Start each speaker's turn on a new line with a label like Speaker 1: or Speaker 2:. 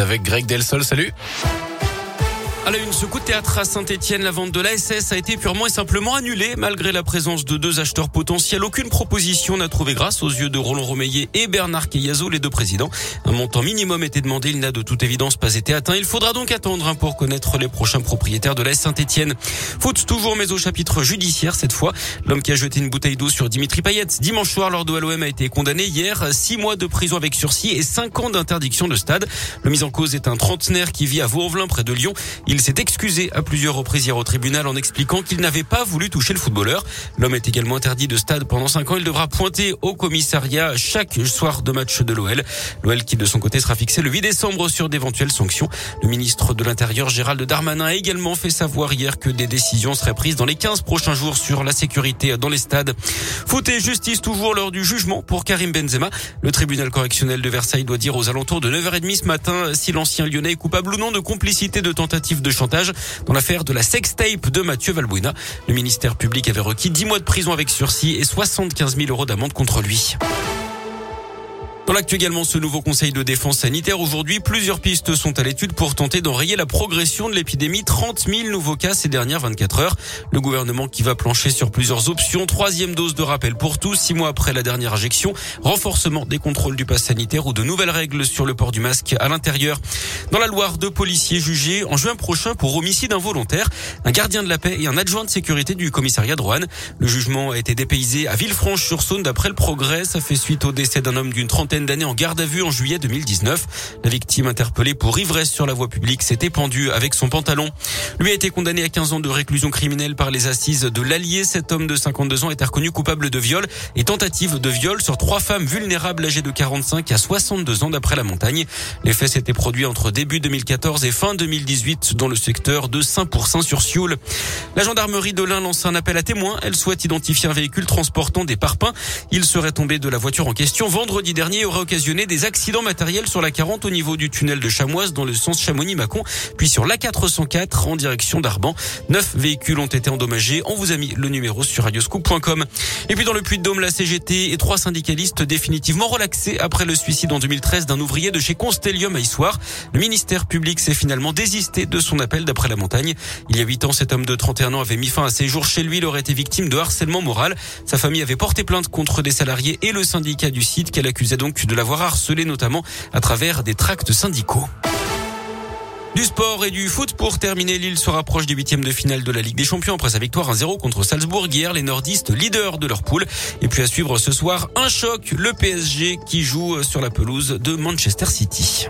Speaker 1: avec Greg Delsol. Salut.
Speaker 2: La une, ce coup de théâtre à Saint-Etienne, la vente de l'ASS a été purement et simplement annulée malgré la présence de deux acheteurs potentiels. Aucune proposition n'a trouvé grâce aux yeux de Roland Romeillet et Bernard Keyazo, les deux présidents. Un montant minimum était demandé, il n'a de toute évidence pas été atteint. Il faudra donc attendre hein, pour connaître les prochains propriétaires de l'AS Saint-Etienne. Foot toujours, mais au chapitre judiciaire cette fois. L'homme qui a jeté une bouteille d'eau sur Dimitri Payet dimanche soir lors de l'OM a été condamné hier. Six mois de prison avec sursis et cinq ans d'interdiction de stade. Le mis en cause est un trentenaire qui vit à Vaux-en-Velin près de Lyon. S'est excusé à plusieurs reprises hier au tribunal en expliquant qu'il n'avait pas voulu toucher le footballeur. L'homme est également interdit de stade pendant cinq ans. Il devra pointer au commissariat chaque soir de match de l'OL. L'OL qui de son côté sera fixé le 8 décembre sur d'éventuelles sanctions. Le ministre de l'Intérieur Gérald Darmanin a également fait savoir hier que des décisions seraient prises dans les 15 prochains jours sur la sécurité dans les stades. Foot et justice toujours lors du jugement pour Karim Benzema. Le tribunal correctionnel de Versailles doit dire aux alentours de 9h30 ce matin si l'ancien lyonnais est coupable ou non de complicité de tentative de chantage dans l'affaire de la sextape de Mathieu Valbuena. Le ministère public avait requis 10 mois de prison avec sursis et 75 000 euros d'amende contre lui. Dans l'actu également, ce nouveau conseil de défense sanitaire aujourd'hui, plusieurs pistes sont à l'étude pour tenter d'enrayer la progression de l'épidémie. 30 000 nouveaux cas ces dernières 24 heures. Le gouvernement qui va plancher sur plusieurs options. Troisième dose de rappel pour tous, six mois après la dernière injection. Renforcement des contrôles du pass sanitaire ou de nouvelles règles sur le port du masque à l'intérieur. Dans la Loire, deux policiers jugés en juin prochain pour homicide involontaire. Un gardien de la paix et un adjoint de sécurité du commissariat de Roanne. Le jugement a été dépaysé à Villefranche-sur-Saône d'après le progrès. Ça fait suite au décès d'un homme d'une trentaine d'années en garde à vue en juillet 2019. La victime interpellée pour ivresse sur la voie publique s'était pendue avec son pantalon. Lui a été condamné à 15 ans de réclusion criminelle par les assises de l'Allier. Cet homme de 52 ans est reconnu coupable de viol et tentative de viol sur trois femmes vulnérables âgées de 45 à 62 ans d'après la montagne. Les faits s'étaient produits entre début 2014 et fin 2018 dans le secteur de Saint-Pourçain sur Sioule. La gendarmerie de l'Ain lance un appel à témoins. Elle souhaite identifier un véhicule transportant des parpaings. Il serait tombé de la voiture en question vendredi dernier aurait occasionné des accidents matériels sur la 40 au niveau du tunnel de Chamoise dans le sens Chamonix-Mâcon, puis sur la 404 en direction d'Arban. Neuf véhicules ont été endommagés. On vous a mis le numéro sur radioscoop.com. Et puis dans le Puy-de-Dôme, la CGT et trois syndicalistes définitivement relaxés après le suicide en 2013 d'un ouvrier de chez Constellium à Issoire. Le ministère public s'est finalement désisté de son appel d'après la montagne. Il y a huit ans, cet homme de 31 ans avait mis fin à ses jours chez lui. Il aurait été victime de harcèlement moral. Sa famille avait porté plainte contre des salariés et le syndicat du site qu'elle accusait donc de l'avoir harcelé notamment à travers des tracts syndicaux. Du sport et du foot pour terminer. Lille se rapproche du huitième de finale de la Ligue des Champions après sa victoire 1-0 contre Salzbourg hier. Les nordistes leaders de leur poule. Et puis à suivre ce soir un choc. Le PSG qui joue sur la pelouse de Manchester City.